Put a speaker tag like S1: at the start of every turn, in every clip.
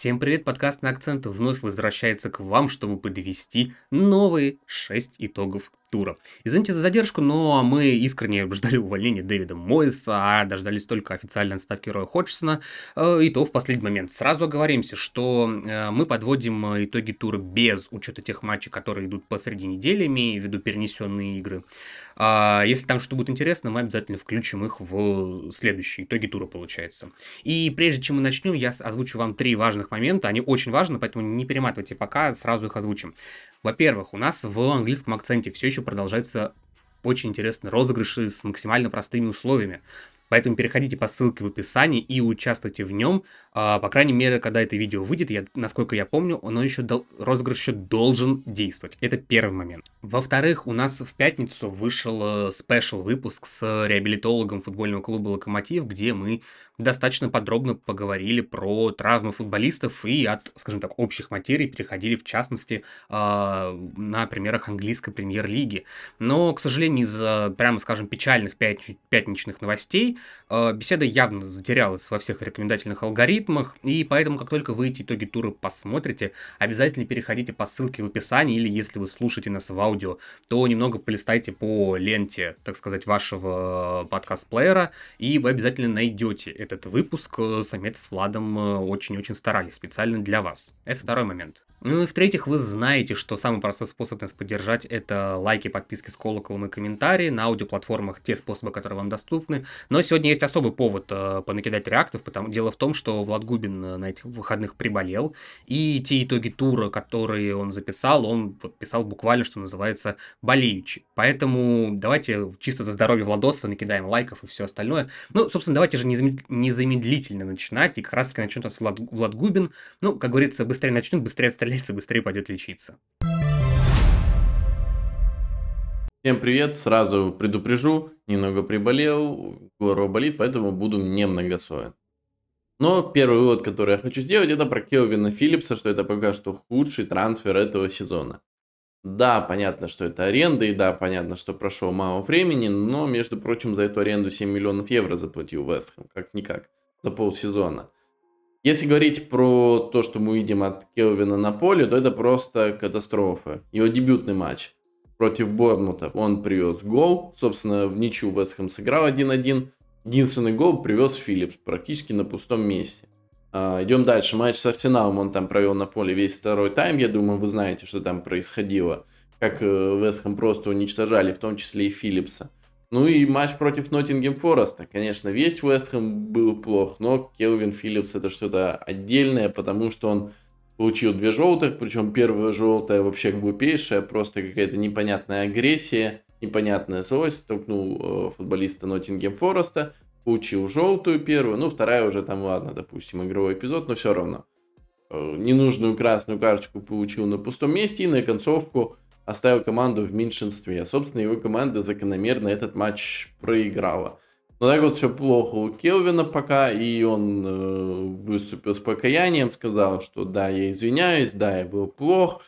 S1: Всем привет, подкаст на акцент вновь возвращается к вам, чтобы подвести новые 6 итогов тура. Извините за задержку, но мы искренне ждали увольнения Дэвида Мойса, а дождались только официальной отставки Роя Ходжсона, э, и то в последний момент. Сразу оговоримся, что э, мы подводим итоги тура без учета тех матчей, которые идут посреди недели, имея в виду перенесенные игры. А, если там что будет интересно, мы обязательно включим их в следующие итоги тура, получается. И прежде чем мы начнем, я озвучу вам три важных момента. Они очень важны, поэтому не перематывайте пока, сразу их озвучим. Во-первых, у нас в английском акценте все еще продолжается очень интересные розыгрыши с максимально простыми условиями. Поэтому переходите по ссылке в описании и участвуйте в нем. А, по крайней мере, когда это видео выйдет, я, насколько я помню, оно еще дол- розыгрыш еще должен действовать. Это первый момент. Во-вторых, у нас в пятницу вышел э, спешл выпуск с реабилитологом футбольного клуба «Локомотив», где мы достаточно подробно поговорили про травмы футболистов и от, скажем так, общих материй переходили, в частности, а, на примерах английской премьер-лиги. Но, к сожалению, из-за, прямо скажем, печальных пятничных новостей беседа явно затерялась во всех рекомендательных алгоритмах, и поэтому, как только вы эти итоги тура посмотрите, обязательно переходите по ссылке в описании, или если вы слушаете нас в аудио, то немного полистайте по ленте, так сказать, вашего подкаст-плеера, и вы обязательно найдете этот выпуск. Самец с Владом э, очень-очень старались специально для вас. Это второй момент. Ну и в-третьих, вы знаете, что самый простой способ нас поддержать это лайки, подписки с колоколом и комментарии на аудиоплатформах, те способы, которые вам доступны. Но сегодня есть особый повод э, понакидать реактов, потому дело в том, что Влад Губин э, на этих выходных приболел, и те итоги тура, которые он записал, он вот, писал буквально, что называется, болеючи. Поэтому давайте чисто за здоровье Владоса накидаем лайков и все остальное. Ну, собственно, давайте же незамедлительно начинать, и как раз таки начнет нас Влад, Влад Губин. Ну, как говорится, быстрее начнет, быстрее отстреляет отстрелится, быстрее пойдет лечиться.
S2: Всем привет, сразу предупрежу, немного приболел, горло болит, поэтому буду немногословен. Но первый вывод, который я хочу сделать, это про Келвина Филлипса, что это пока что худший трансфер этого сезона. Да, понятно, что это аренда, и да, понятно, что прошло мало времени, но, между прочим, за эту аренду 7 миллионов евро заплатил Вестхэм, как-никак, за полсезона. Если говорить про то, что мы видим от Келвина на поле, то это просто катастрофа. Его дебютный матч против Борнмута, он привез гол, собственно, в ничью Вестхэм сыграл 1-1. Единственный гол привез Филлипс практически на пустом месте. А, идем дальше. Матч с Арсеналом он там провел на поле весь второй тайм. Я думаю, вы знаете, что там происходило. Как э, Вестхэм просто уничтожали, в том числе и Филлипса. Ну и матч против Ноттингем Фореста. Конечно, весь Вестхэм был плох, но Келвин Филлипс это что-то отдельное, потому что он получил две желтых, причем первая желтая вообще глупейшая, просто какая-то непонятная агрессия, непонятная злость, толкнул э, футболиста Ноттингем Фореста, получил желтую первую, ну вторая уже там, ладно, допустим, игровой эпизод, но все равно. Э, ненужную красную карточку получил на пустом месте и на концовку оставил команду в меньшинстве. Собственно, его команда закономерно этот матч проиграла. Но так вот все плохо у Келвина пока, и он э, выступил с покаянием, сказал, что да, я извиняюсь, да, я был плох,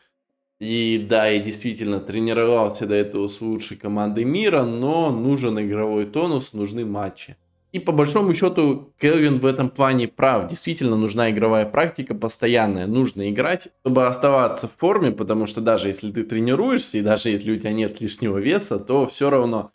S2: и да, я действительно тренировался до этого с лучшей командой мира, но нужен игровой тонус, нужны матчи. И по большому счету Келвин в этом плане прав. Действительно нужна игровая практика постоянная. Нужно играть, чтобы оставаться в форме, потому что даже если ты тренируешься, и даже если у тебя нет лишнего веса, то все равно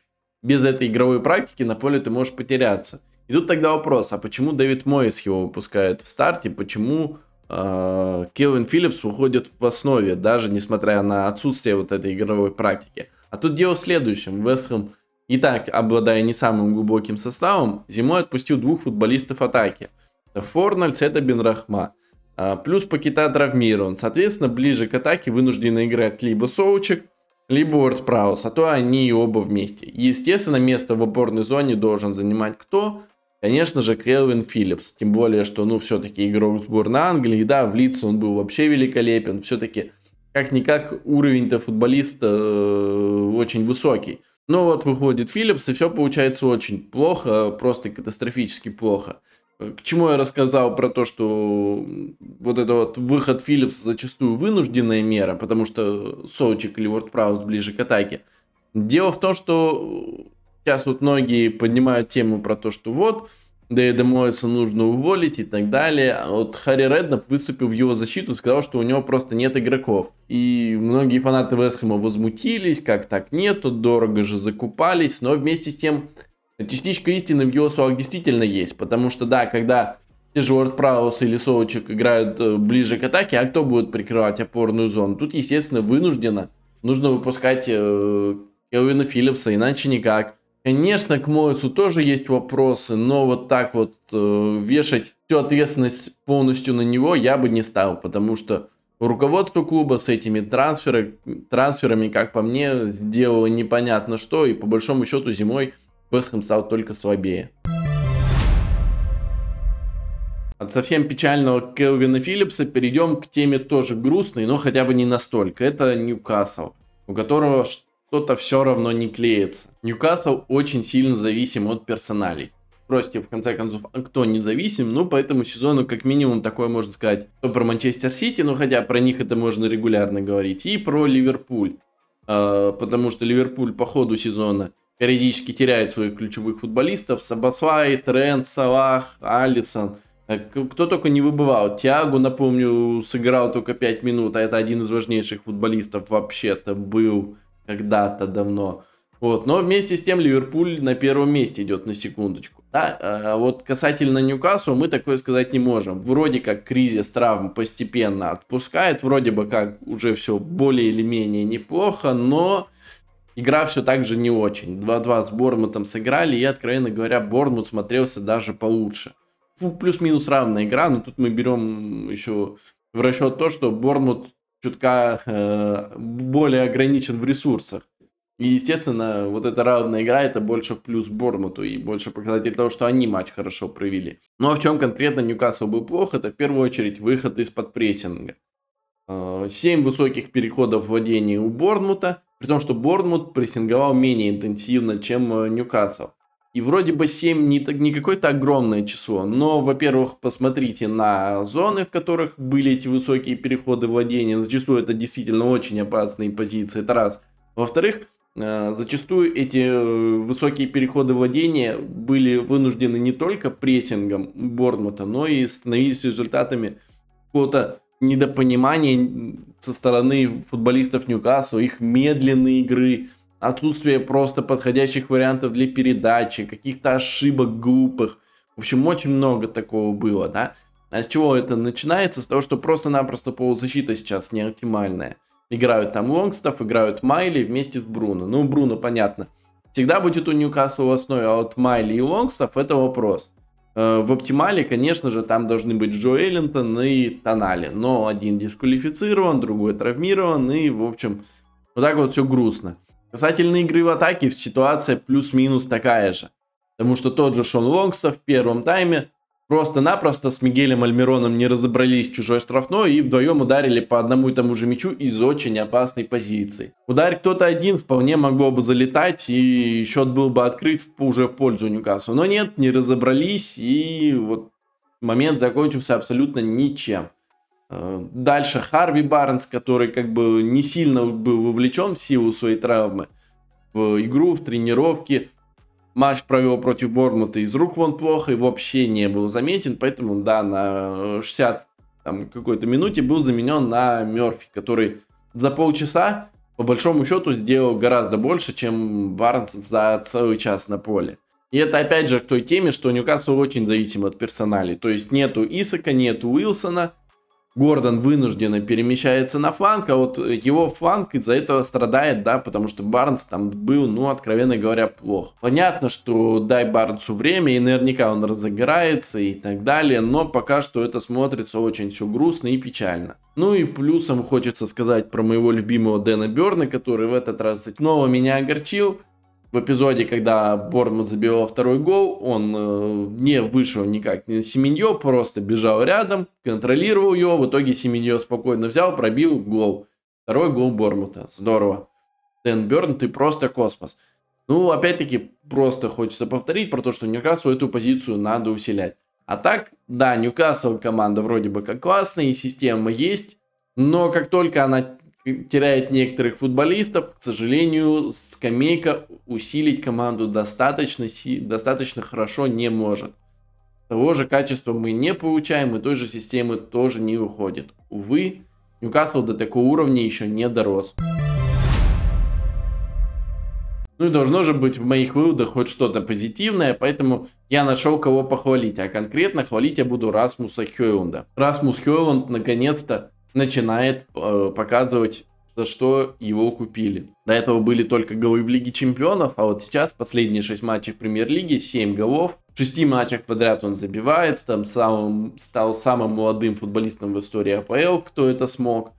S2: без этой игровой практики на поле ты можешь потеряться. И тут тогда вопрос, а почему Дэвид Мойс его выпускает в старте, почему э, Келвин Филлипс уходит в основе, даже несмотря на отсутствие вот этой игровой практики. А тут дело в следующем. Вестхэм и так, обладая не самым глубоким составом, зимой отпустил двух футболистов атаки. Форнальдс это Бенрахма. А, плюс Пакета травмирован. Соответственно, ближе к атаке вынуждены играть либо Соучек, либо Уорд Праус, а то они и оба вместе. Естественно, место в опорной зоне должен занимать кто? Конечно же, Келвин Филлипс. Тем более, что, ну, все-таки игрок сборной Англии. Да, в лице он был вообще великолепен. Все-таки, как-никак, уровень-то футболиста э, очень высокий. Ну вот выходит Philips, и все получается очень плохо, просто катастрофически плохо. К чему я рассказал про то, что вот это вот выход Philips зачастую вынужденная мера, потому что Сочик или WordPress ближе к атаке. Дело в том, что сейчас вот многие поднимают тему про то, что вот Дэвида Моэса нужно уволить и так далее. А вот Харри Реднап выступил в его защиту, сказал, что у него просто нет игроков. И многие фанаты Вестхэма возмутились, как так нету, дорого же закупались. Но вместе с тем, частичка истины в его словах действительно есть. Потому что, да, когда те же Уорд Праус или Соучек играют э, ближе к атаке, а кто будет прикрывать опорную зону? Тут, естественно, вынуждено. Нужно выпускать э, Келвина Филлипса, иначе никак. Конечно, к Моису тоже есть вопросы, но вот так вот э, вешать всю ответственность полностью на него я бы не стал, потому что руководство клуба с этими трансферы, трансферами, как по мне, сделало непонятно что, и по большому счету зимой Вестхэм стал только слабее. От совсем печального Келвина Филлипса перейдем к теме тоже грустной, но хотя бы не настолько. Это Ньюкасл, у которого что-то все равно не клеится. Ньюкасл очень сильно зависим от персоналей. Спросите, в конце концов, а кто независим? Ну, по этому сезону, как минимум, такое можно сказать. То про Манчестер Сити, ну, хотя про них это можно регулярно говорить. И про Ливерпуль. Э, потому что Ливерпуль по ходу сезона периодически теряет своих ключевых футболистов. Сабасвай, Трент, Салах, Алисон. Кто только не выбывал. Тиагу, напомню, сыграл только 5 минут, а это один из важнейших футболистов вообще-то был когда-то давно. Вот. Но вместе с тем Ливерпуль на первом месте идет на секундочку. Да? А вот касательно Ньюкасла мы такое сказать не можем. Вроде как кризис травм постепенно отпускает, вроде бы как уже все более или менее неплохо, но игра все так же не очень. 2-2 с Бормутом сыграли, и, откровенно говоря, Бормут смотрелся даже получше. Плюс-минус равная игра, но тут мы берем еще в расчет то, что Бормут чутка э, более ограничен в ресурсах. И, естественно, вот эта равная игра, это больше в плюс Бормуту и больше показатель того, что они матч хорошо провели. Ну а в чем конкретно Ньюкасл был плох, это в первую очередь выход из-под прессинга. Э, семь высоких переходов владения у Борнмута, при том, что Борнмут прессинговал менее интенсивно, чем э, Ньюкасл. И вроде бы 7 не, не какое-то огромное число, но, во-первых, посмотрите на зоны, в которых были эти высокие переходы владения. Зачастую это действительно очень опасные позиции, это раз. Во-вторых, э, зачастую эти э, высокие переходы владения были вынуждены не только прессингом Борнмута, но и становились результатами какого-то недопонимания со стороны футболистов Ньюкасла, их медленной игры, отсутствие просто подходящих вариантов для передачи, каких-то ошибок глупых. В общем, очень много такого было, да. А с чего это начинается? С того, что просто-напросто полузащита сейчас не оптимальная. Играют там Лонгстов, играют Майли вместе с Бруно. Ну, Бруно, понятно. Всегда будет у Ньюкасла в основе, а вот Майли и Лонгстов это вопрос. Э, в оптимале, конечно же, там должны быть Джо Эллинтон и Тонали. Но один дисквалифицирован, другой травмирован. И, в общем, вот так вот все грустно. Касательно игры в атаке, ситуация плюс-минус такая же. Потому что тот же Шон Лонгстов в первом тайме просто-напросто с Мигелем Альмироном не разобрались в чужой штрафной и вдвоем ударили по одному и тому же мячу из очень опасной позиции. Ударь кто-то один вполне могло бы залетать и счет был бы открыт уже в пользу Ньюкасла. Но нет, не разобрались и вот момент закончился абсолютно ничем. Э, дальше Харви Барнс, который как бы не сильно был вовлечен в силу своей травмы в игру, в тренировки. Матч провел против Бормута из рук вон плохо и вообще не был заметен, поэтому да, на 60 там, какой-то минуте был заменен на Мерфи, который за полчаса по большому счету сделал гораздо больше, чем Барнс за целый час на поле. И это опять же к той теме, что Ньюкасл очень зависим от персоналей. То есть нету Исака, нету Уилсона, Гордон вынужденно перемещается на фланг, а вот его фланг из-за этого страдает, да, потому что Барнс там был, ну, откровенно говоря, плохо. Понятно, что дай Барнсу время, и наверняка он разыграется и так далее, но пока что это смотрится очень все грустно и печально. Ну и плюсом хочется сказать про моего любимого Дэна Берна, который в этот раз снова меня огорчил в эпизоде, когда Бормут забивал второй гол, он э, не вышел никак на Семенье, просто бежал рядом, контролировал его, в итоге Семенье спокойно взял, пробил гол. Второй гол Бормута. Здорово. Дэн Берн, ты просто космос. Ну, опять-таки, просто хочется повторить про то, что Ньюкаслу эту позицию надо усилять. А так, да, Ньюкасл команда вроде бы как классная, и система есть, но как только она теряет некоторых футболистов. К сожалению, скамейка усилить команду достаточно, достаточно хорошо не может. того же качества мы не получаем, и той же системы тоже не уходит. Увы, Ньюкасл до такого уровня еще не дорос. Ну и должно же быть в моих выводах хоть что-то позитивное, поэтому я нашел кого похвалить. А конкретно хвалить я буду Расмуса Хёйланда. Расмус Хёйланд наконец-то начинает э, показывать за что его купили. До этого были только голы в Лиге Чемпионов, а вот сейчас последние 6 матчей в Премьер-лиге, 7 голов. В 6 матчах подряд он забивает, там самым, стал самым молодым футболистом в истории АПЛ, кто это смог.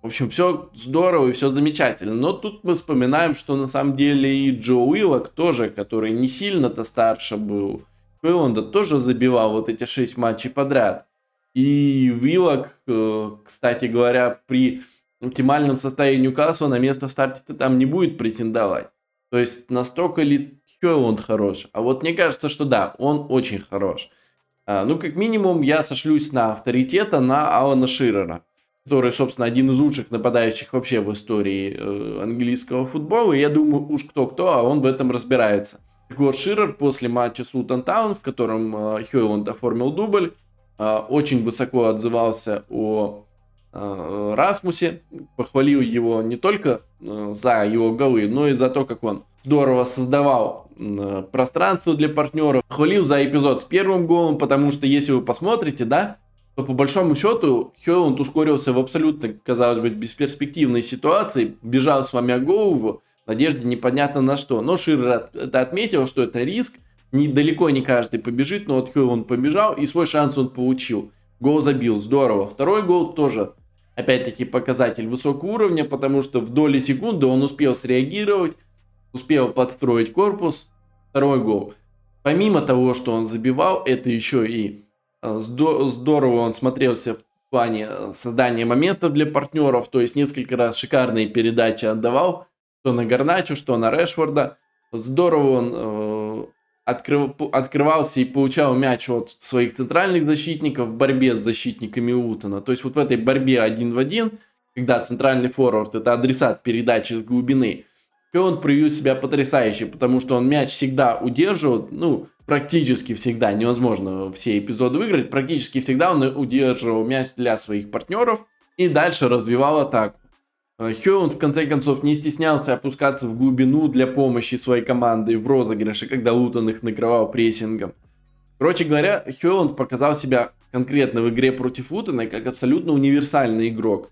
S2: В общем, все здорово и все замечательно. Но тут мы вспоминаем, что на самом деле и Джо Уиллок тоже, который не сильно-то старше был, Уилланда тоже забивал вот эти 6 матчей подряд. И Уиллок, э, кстати говоря, при оптимальном составе Ньюкасла на место в старте там не будет претендовать. То есть настолько ли Хёйланд хорош? А вот мне кажется, что да, он очень хорош. А, ну, как минимум, я сошлюсь на авторитета на Алана Ширера, который, собственно, один из лучших нападающих вообще в истории э, английского футбола. И я думаю, уж кто-кто, а он в этом разбирается. Гор Ширер после матча с Лутон Таун, в котором э, Хёйланд оформил дубль, очень высоко отзывался о Э, Расмусе, похвалил его не только э, за его голы, но и за то, как он здорово создавал пространство для партнеров. Хвалил за эпизод с первым голом, потому что если вы посмотрите, да, то по большому счету Хёланд ускорился в абсолютно, казалось бы, бесперспективной ситуации, бежал с вами о голову, надежде непонятно на что. Но Шир это отметил, что это риск, не, далеко не каждый побежит, но вот Хёланд побежал, и свой шанс он получил. Гол забил, здорово. Второй гол тоже опять-таки показатель высокого уровня, потому что в доли секунды он успел среагировать, успел подстроить корпус, второй гол. Помимо того, что он забивал, это еще и э, здорово он смотрелся в плане э, создания моментов для партнеров, то есть несколько раз шикарные передачи отдавал, что на Гарначу, что на Решфорда. Здорово он э, открыв, открывался и получал мяч от своих центральных защитников в борьбе с защитниками Утона. То есть вот в этой борьбе один в один, когда центральный форвард это адресат передачи с глубины, он проявил себя потрясающе, потому что он мяч всегда удерживал, ну, практически всегда, невозможно все эпизоды выиграть, практически всегда он удерживал мяч для своих партнеров и дальше развивал атаку. Э, Хёланд, в конце концов, не стеснялся опускаться в глубину для помощи своей команды в розыгрыше, когда Лутон их накрывал прессингом. Короче говоря, Хёланд показал себя конкретно в игре против Лутона как абсолютно универсальный игрок.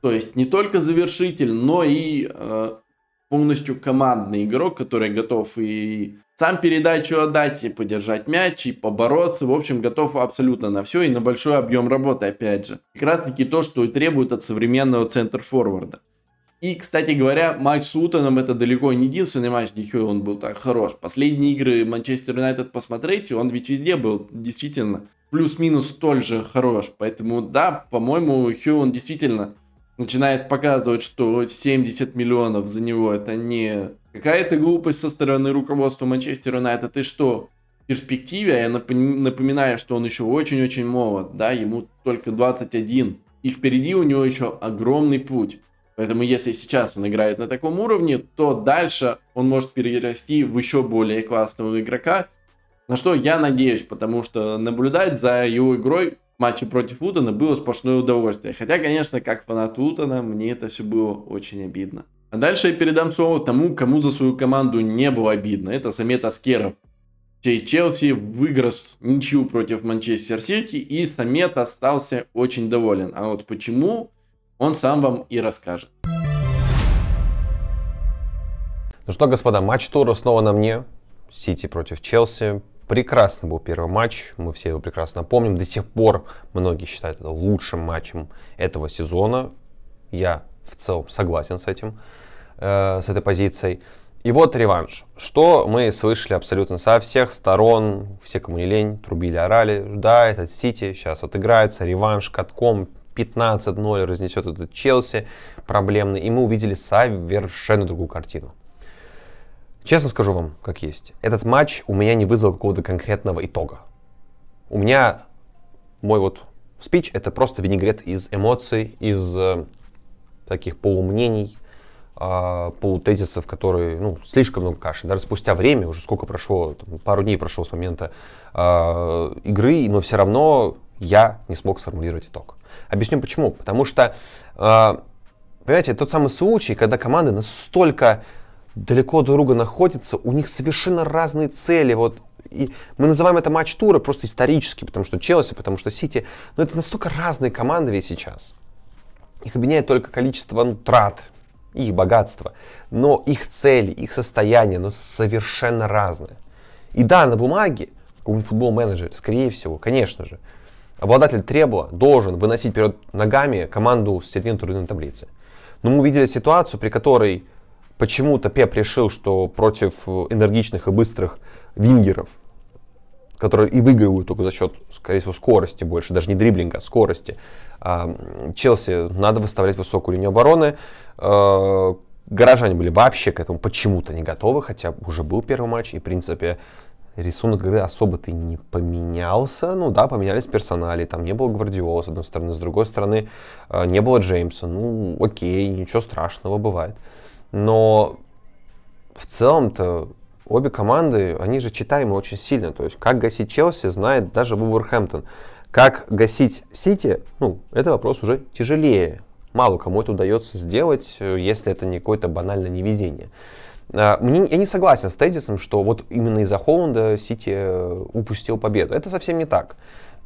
S2: То есть не только завершитель, но и э, полностью командный игрок, который готов и сам передачу отдать, и подержать мяч, и побороться. В общем, готов абсолютно на все и на большой объем работы, опять же. Как раз таки то, что и требует от современного центр-форварда. И, кстати говоря, матч с Лутоном это далеко не единственный матч, где он был так хорош. Последние игры Манчестер Юнайтед посмотрите, он ведь везде был действительно плюс-минус столь же хорош. Поэтому, да, по-моему, Хью действительно начинает показывать, что 70 миллионов за него это не какая-то глупость со стороны руководства Манчестер Юнайтед. И что, в перспективе, я напоминаю, что он еще очень-очень молод, да, ему только 21. И впереди у него еще огромный путь. Поэтому если сейчас он играет на таком уровне, то дальше он может перерасти в еще более классного игрока. На что я надеюсь, потому что наблюдать за его игрой матче против Лутона было сплошное удовольствие. Хотя, конечно, как фанат Лутона, мне это все было очень обидно. А дальше я передам слово тому, кому за свою команду не было обидно. Это Самет Аскеров. Чей Челси выиграл ничью против Манчестер Сити, и Самет остался очень доволен. А вот почему, он сам вам и расскажет.
S3: Ну что, господа, матч тура снова на мне. Сити против Челси. Прекрасный был первый матч, мы все его прекрасно помним. До сих пор многие считают это лучшим матчем этого сезона. Я в целом согласен с этим, э, с этой позицией. И вот реванш. Что мы слышали абсолютно со всех сторон, все, кому не лень, трубили, орали. Да, этот Сити сейчас отыграется, реванш катком 15-0 разнесет этот Челси проблемный. И мы увидели совершенно другую картину. Честно скажу вам, как есть. Этот матч у меня не вызвал какого-то конкретного итога. У меня мой вот спич это просто винегрет из эмоций, из э, таких полумнений, а, полутезисов, которые, ну, слишком много каши. Даже спустя время, уже сколько прошло, там, пару дней прошло с момента а, игры, но все равно я не смог сформулировать итог. Объясню почему. Потому что, а, понимаете, тот самый случай, когда команды настолько далеко друг друга находятся, у них совершенно разные цели. Вот и мы называем это матч тура просто исторически, потому что Челси, потому что Сити. Но это настолько разные команды ведь сейчас. Их объединяет только количество ну, трат, их богатство. Но их цели, их состояние, но совершенно разные. И да, на бумаге, какой-нибудь футбол-менеджер, скорее всего, конечно же, обладатель требла должен выносить вперед ногами команду с середины турнирной таблицы. Но мы увидели ситуацию, при которой почему-то Пеп решил, что против энергичных и быстрых вингеров, которые и выигрывают только за счет, скорее всего, скорости больше, даже не дриблинга, а скорости, а, Челси надо выставлять высокую линию обороны. А, горожане были вообще к этому почему-то не готовы, хотя уже был первый матч, и, в принципе, рисунок игры особо-то не поменялся. Ну да, поменялись персонали, там не было Гвардиола, с одной стороны, с другой стороны, а, не было Джеймса. Ну, окей, ничего страшного, бывает. Но в целом-то обе команды, они же читаемы очень сильно. То есть, как гасить Челси, знает даже Вулверхэмптон. Как гасить Сити, ну, это вопрос уже тяжелее. Мало кому это удается сделать, если это не какое-то банальное невезение. А, мне, я не согласен с тезисом, что вот именно из-за Холланда Сити э, упустил победу. Это совсем не так.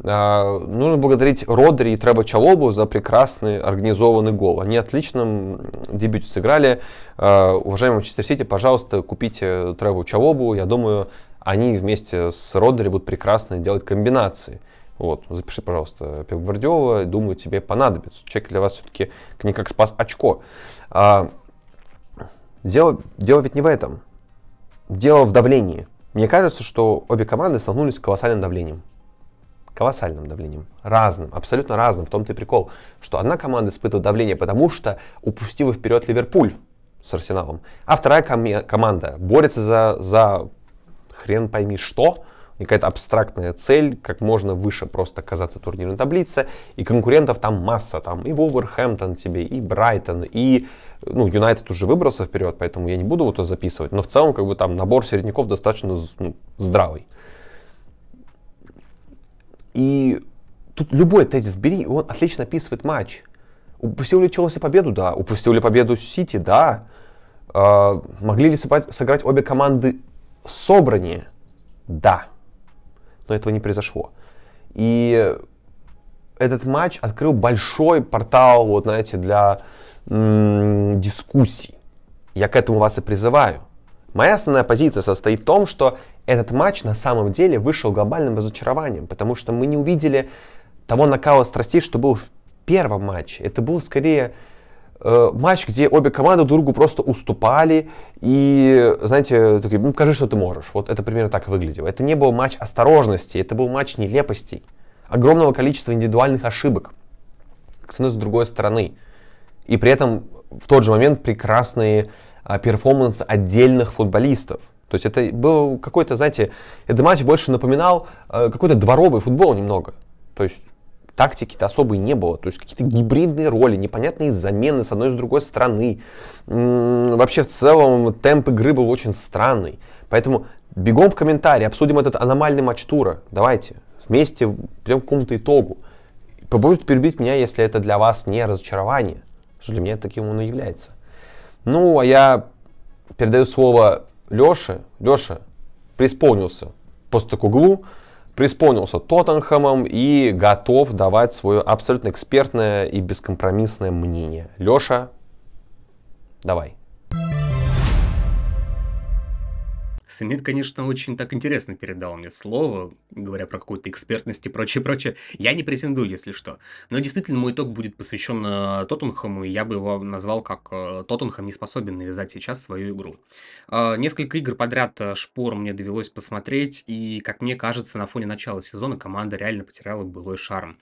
S3: А, нужно благодарить Родри и Треба Чалобу за прекрасный организованный гол. Они отличном дебюте сыграли. А, уважаемый Манчестер Сити, пожалуйста, купите Треву Чалобу. Я думаю, они вместе с Родри будут прекрасно делать комбинации. Вот, запиши, пожалуйста, Пеп Гвардиола, думаю, тебе понадобится. Человек для вас все-таки не как спас очко. А, дело, дело ведь не в этом. Дело в давлении. Мне кажется, что обе команды столкнулись с колоссальным давлением колоссальным давлением. Разным, абсолютно разным. В том-то и прикол, что одна команда испытывает давление, потому что упустила вперед Ливерпуль с Арсеналом, а вторая ком- команда борется за, за хрен пойми что, какая-то абстрактная цель, как можно выше просто оказаться в турнирной таблице, и конкурентов там масса, там и Вулверхэмптон тебе, и Брайтон, и, ну, Юнайтед уже выбрался вперед, поэтому я не буду вот это записывать, но в целом, как бы там набор середняков достаточно ну, здравый. И тут любой тезис бери, он отлично описывает матч. Упустил ли Челси победу? Да. Упустил ли победу Сити? Да. Э, могли ли сыграть обе команды собраннее? Да. Но этого не произошло. И этот матч открыл большой портал, вот знаете, для м- дискуссий. Я к этому вас и призываю. Моя основная позиция состоит в том, что этот матч на самом деле вышел глобальным разочарованием, потому что мы не увидели того накала страстей, что был в первом матче. Это был скорее э, матч, где обе команды друг другу просто уступали и, знаете, такие, ну, покажи, что ты можешь. Вот это примерно так выглядело. Это не был матч осторожности, это был матч нелепостей, огромного количества индивидуальных ошибок одной с другой стороны. И при этом в тот же момент прекрасные перформанс отдельных футболистов. То есть это был какой-то, знаете, этот матч больше напоминал э, какой-то дворовый футбол немного. То есть тактики-то особой не было. То есть какие-то гибридные роли, непонятные замены с одной и с другой стороны. М-м, вообще в целом темп игры был очень странный. Поэтому бегом в комментарии, обсудим этот аномальный матч тура. Давайте вместе придем к какому-то итогу. Попробуйте перебить меня, если это для вас не разочарование. Что для меня таким он и является. Ну, а я передаю слово Леше. Леша преисполнился после углу, преисполнился Тоттенхэмом и готов давать свое абсолютно экспертное и бескомпромиссное мнение. Леша, давай.
S1: Самит, конечно, очень так интересно передал мне слово, говоря про какую-то экспертность и прочее, прочее. Я не претендую, если что. Но действительно, мой итог будет посвящен э, Тоттенхэму, и я бы его назвал как э, Тоттенхэм не способен навязать сейчас свою игру. Э, несколько игр подряд шпор мне довелось посмотреть, и, как мне кажется, на фоне начала сезона команда реально потеряла былой шарм.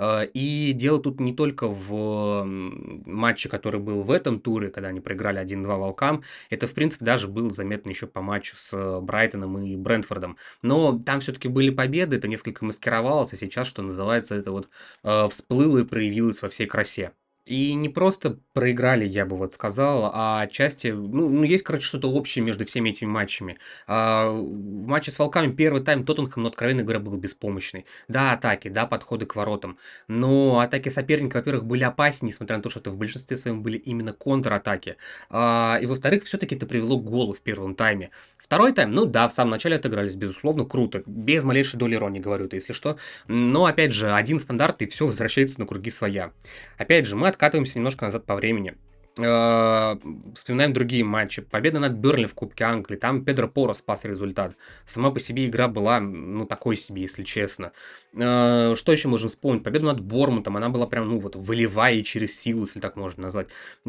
S1: И дело тут не только в матче, который был в этом туре, когда они проиграли 1-2 волкам. Это, в принципе, даже было заметно еще по матчу с Брайтоном и Брентфордом. Но там все-таки были победы, это несколько маскировалось, а сейчас, что называется, это вот э, всплыло и проявилось во всей красе. И не просто проиграли, я бы вот сказал, а отчасти, ну, ну есть, короче, что-то общее между всеми этими матчами. А, в матче с Волками первый тайм Тоттенхэм, ну, откровенно говоря, был беспомощный. Да, атаки, да, подходы к воротам. Но атаки соперника, во-первых, были опаснее, несмотря на то, что это в большинстве своем были именно контратаки. А, и, во-вторых, все-таки это привело к голу в первом тайме. Второй тайм, ну да, в самом начале отыгрались, безусловно, круто. Без малейшей доли иронии говорю это, если что. Но, опять же, один стандарт, и все возвращается на круги своя. Опять же, мы откатываемся немножко назад по времени. Э, вспоминаем другие матчи. Победа над Берли в Кубке Англии. Там Педро Поро спас результат. Сама по себе игра была, ну, такой себе, если честно. Э, что еще можем вспомнить? Победа над Бормутом. Она была прям, ну, вот, волевая и через силу, если так можно назвать.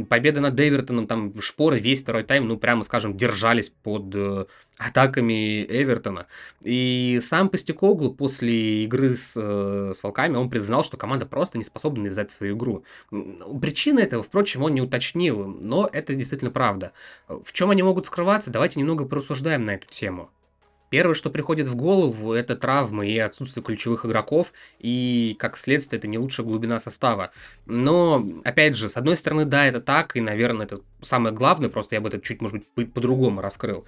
S1: Победа над Эвертоном. Там шпоры весь второй тайм, ну, прямо, скажем, держались под э, атаками Эвертона. И сам Постекоглу после игры с, с Волками, он признал, что команда просто не способна навязать свою игру. Причина этого, впрочем, он не уточнил уточнил, но это действительно правда. В чем они могут скрываться, давайте немного порассуждаем на эту тему. Первое, что приходит в голову, это травмы и отсутствие ключевых игроков, и, как следствие, это не лучшая глубина состава. Но, опять же, с одной стороны, да, это так, и, наверное, это самое главное, просто я бы это чуть, может быть, по-другому раскрыл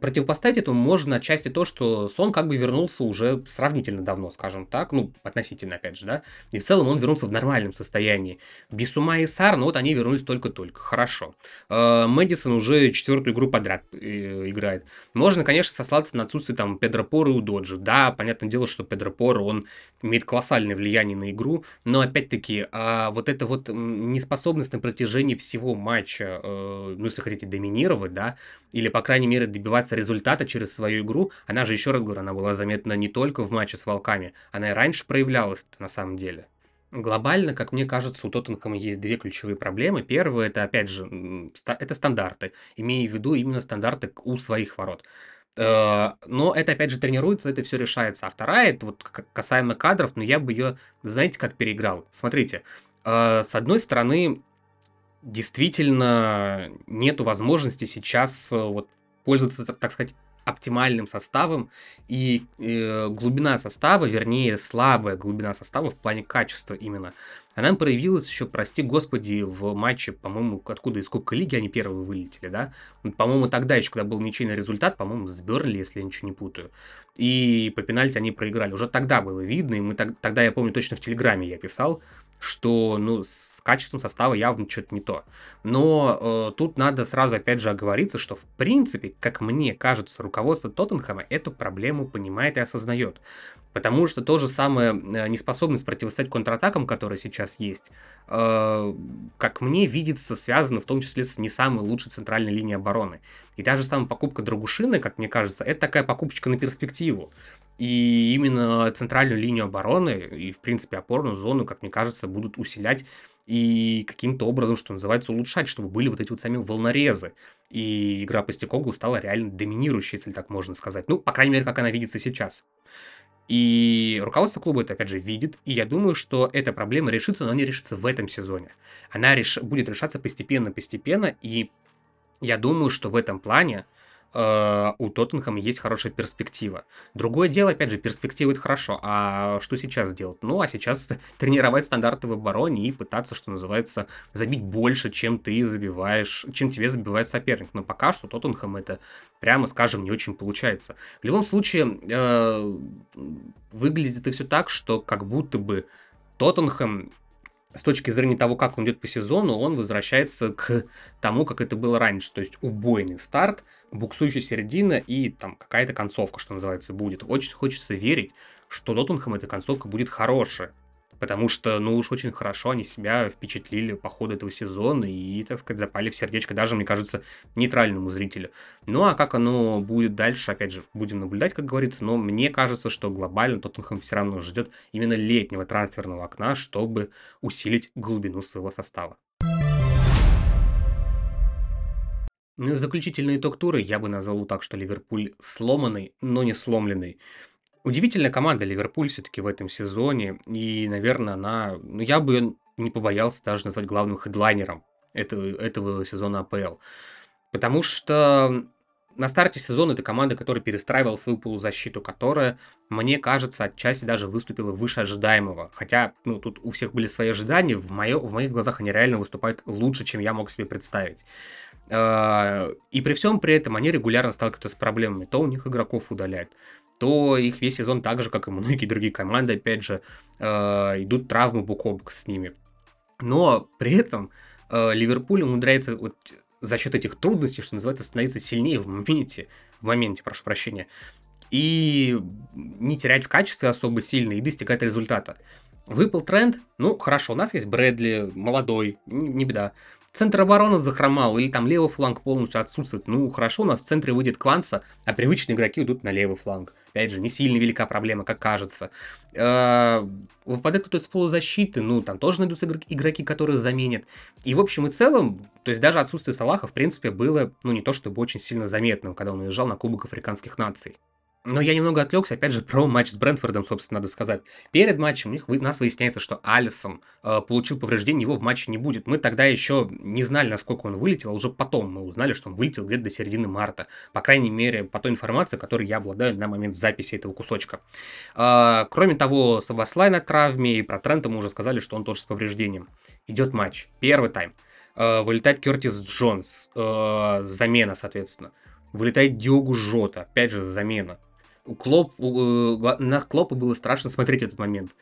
S1: противопоставить этому можно отчасти то, что Сон как бы вернулся уже сравнительно давно, скажем так, ну, относительно, опять же, да, и в целом он вернулся в нормальном состоянии. Бисума и Сар, ну вот они вернулись только-только, хорошо. Э, Мэдисон уже четвертую игру подряд э, играет. Можно, конечно, сослаться на отсутствие там Педро Пора и Удоджи. Да, понятное дело, что Педро Пора, он имеет колоссальное влияние на игру, но опять-таки а вот эта вот неспособность на протяжении всего матча, э, ну, если хотите, доминировать, да, или, по крайней мере, добиваться результата через свою игру. Она же, еще раз говорю, она была заметна не только в матче с Волками, она и раньше проявлялась на самом деле. Глобально, как мне кажется, у Тоттенхэма есть две ключевые проблемы. Первое, это, опять же, это стандарты, имея в виду именно стандарты у своих ворот. Э, но это, опять же, тренируется, это все решается. А вторая, это вот касаемо кадров, но я бы ее, знаете, как переиграл. Смотрите, э, с одной стороны, действительно нету возможности сейчас э, вот пользоваться, так сказать, оптимальным составом, и э, глубина состава, вернее, слабая глубина состава в плане качества именно, она проявилась еще, прости господи, в матче, по-моему, откуда из Кубка Лиги они первые вылетели, да? По-моему, тогда еще, когда был ничейный результат, по-моему, с Бернли, если я ничего не путаю. И по пенальти они проиграли. Уже тогда было видно, и мы тогда, я помню, точно в Телеграме я писал, что ну, с качеством состава явно что-то не то. Но э, тут надо сразу опять же оговориться, что в принципе, как мне кажется, руководство Тоттенхэма эту проблему понимает и осознает. Потому что то же самое э, неспособность противостоять контратакам, которые сейчас есть, э, как мне видится, связано в том числе с не самой лучшей центральной линией обороны. И та же самая покупка Драгушины, как мне кажется, это такая покупочка на перспективу. И именно центральную линию обороны и, в принципе, опорную зону, как мне кажется, будут усилять и каким-то образом, что называется, улучшать, чтобы были вот эти вот сами волнорезы. И игра по Стекоглу стала реально доминирующей, если так можно сказать. Ну, по крайней мере, как она видится сейчас. И руководство клуба это, опять же, видит, и я думаю, что эта проблема решится, но не решится в этом сезоне. Она реш... будет решаться постепенно-постепенно, и я думаю, что в этом плане Э, у Тоттенхэма есть хорошая перспектива. Другое дело, опять же, перспектива это хорошо. А что сейчас делать? Ну, а сейчас тренировать стандарты в обороне и пытаться, что называется, забить больше, чем ты забиваешь, чем тебе забивает соперник. Но пока что Тоттенхэм это, прямо скажем, не очень получается. В любом случае, э, выглядит это все так, что как будто бы Тоттенхэм с точки зрения того, как он идет по сезону, он возвращается к тому, как это было раньше. То есть убойный старт, буксующая середина и там какая-то концовка, что называется, будет. Очень хочется верить, что Тоттенхэм эта концовка будет хорошая. Потому что, ну уж очень хорошо они себя впечатлили по ходу этого сезона и, так сказать, запали в сердечко даже, мне кажется, нейтральному зрителю. Ну а как оно будет дальше, опять же, будем наблюдать, как говорится, но мне кажется, что глобально Тоттенхэм все равно ждет именно летнего трансферного окна, чтобы усилить глубину своего состава. Заключительный итог тура я бы назвал так, что Ливерпуль сломанный, но не сломленный. Удивительная команда Ливерпуль все-таки в этом сезоне, и, наверное, она, ну я бы не побоялся даже назвать главным хедлайнером этого, этого сезона АПЛ. Потому что на старте сезона это команда, которая перестраивала свою полузащиту, которая, мне кажется, отчасти даже выступила выше ожидаемого. Хотя, ну, тут у всех были свои ожидания, в, моё, в моих глазах они реально выступают лучше, чем я мог себе представить. Э, и при всем при этом они регулярно сталкиваются с проблемами. То у них игроков удаляют, то их весь сезон так же, как и многие другие команды, опять же, э, идут травмы бок о бок с ними. Но при этом э, Ливерпуль умудряется вот за счет этих трудностей, что называется, становиться сильнее в моменте, в моменте, прошу прощения, и не терять в качестве особо сильно и достигать результата. Выпал тренд, ну хорошо, у нас есть Брэдли, молодой, не беда. Центр обороны захромал, или там левый фланг полностью отсутствует. Ну, хорошо, у нас в центре выйдет Кванса, а привычные игроки идут на левый фланг. Опять же, не сильно велика проблема, как кажется. Э, выпадает кто-то из полузащиты, ну, там тоже найдутся игроки, которые заменят. И в общем и целом, то есть даже отсутствие Салаха, в принципе, было, ну, не то чтобы очень сильно заметным, когда он уезжал на Кубок Африканских наций. Но я немного отвлекся, опять же, про матч с Брентфордом, собственно, надо сказать. Перед матчем у них у нас выясняется, что Алисон э, получил повреждение, его в матче не будет. Мы тогда еще не знали, насколько он вылетел, а уже потом мы узнали, что он вылетел где-то до середины марта. По крайней мере, по той информации, которой я обладаю на момент записи этого кусочка. Э, кроме того, Сабаслай на травме, и про Трента мы уже сказали, что он тоже с повреждением. Идет матч. Первый тайм. Э, вылетает Кертис Джонс. Э, замена, соответственно. Вылетает Диогу Жота. Опять же, замена. Клоп, э, на Клопа было страшно смотреть этот момент.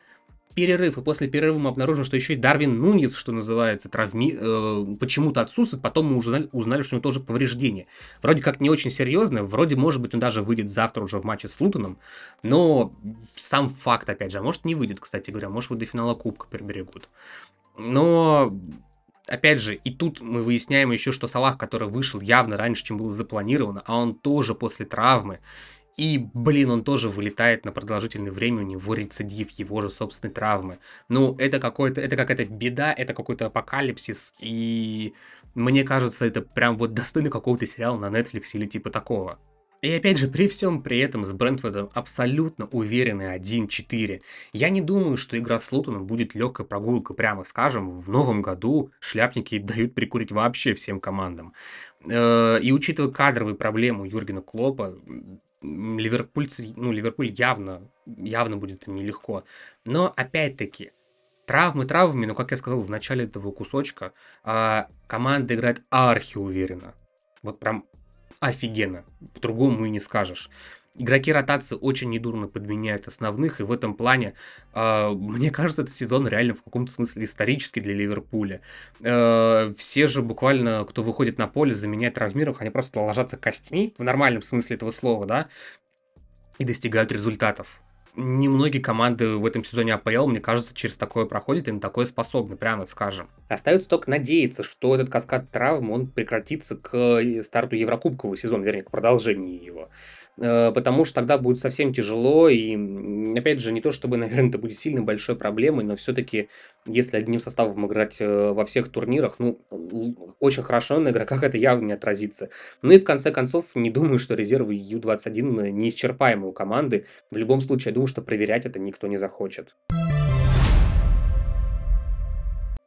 S1: Перерыв, и после перерыва мы обнаружим, что еще и Дарвин Нунис, что называется, травми, э, почему-то отсутствует, потом мы узнали, узнали, что у него тоже повреждение. Вроде как не очень серьезное, вроде, может быть, он даже выйдет завтра уже в матче с Лутоном, но сам факт, опять же, а может не выйдет, кстати говоря, может вот до финала Кубка приберегут. Но опять же, и тут мы выясняем еще, что Салах, который вышел явно раньше, чем было запланировано, а он тоже после травмы, и, блин, он тоже вылетает на продолжительное время, у него рецидив его же собственной травмы. Ну, это какой-то, это какая-то беда, это какой-то апокалипсис, и мне кажется, это прям вот достойно какого-то сериала на Netflix или типа такого. И опять же, при всем при этом с Брентфордом абсолютно уверенный 1-4. Я не думаю, что игра с Лутоном будет легкой прогулкой, прямо скажем. В новом году шляпники дают прикурить вообще всем командам. Э, и учитывая кадровые проблемы Юргена Клопа, ну, Ливерпуль явно, явно будет им нелегко. Но, опять-таки, травмы травмами, но, как я сказал в начале этого кусочка, а, команда играет архи уверенно. Вот прям офигенно. По-другому и не скажешь. Игроки ротации очень недурно подменяют основных, и в этом плане, э, мне кажется, этот сезон реально в каком-то смысле исторический для Ливерпуля. Э, все же буквально, кто выходит на поле, заменяет травмированных, они просто ложатся костьми, в нормальном смысле этого слова, да, и достигают результатов. Немногие команды в этом сезоне АПЛ, мне кажется, через такое проходят и на такое способны, прямо скажем. Остается только надеяться, что этот каскад травм, он прекратится к старту Еврокубкового сезона, вернее, к продолжению его. Э, потому что тогда будет совсем тяжело, и, опять же, не то чтобы, наверное, это будет сильно большой проблемой, но все-таки, если одним составом играть э, во всех турнирах, ну, очень хорошо на игроках это явно не отразится. Ну и в конце концов, не думаю, что резервы Ю-21 неисчерпаемые у команды. В любом случае, я думаю, что проверять это никто не захочет.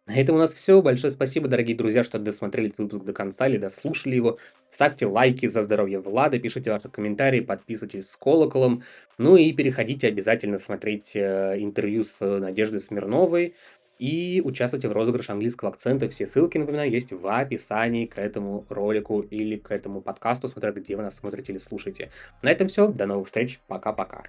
S1: На этом у нас все. Большое спасибо, дорогие друзья, что досмотрели этот выпуск до конца или дослушали его. Ставьте лайки за здоровье Влада, пишите ваши комментарии, подписывайтесь с колоколом. Ну и переходите обязательно смотреть э, интервью с Надеждой Смирновой и участвуйте в розыгрыше английского акцента. Все ссылки, напоминаю, есть в описании к этому ролику или к этому подкасту, смотря где вы нас смотрите или слушаете. На этом все. До новых встреч. Пока-пока.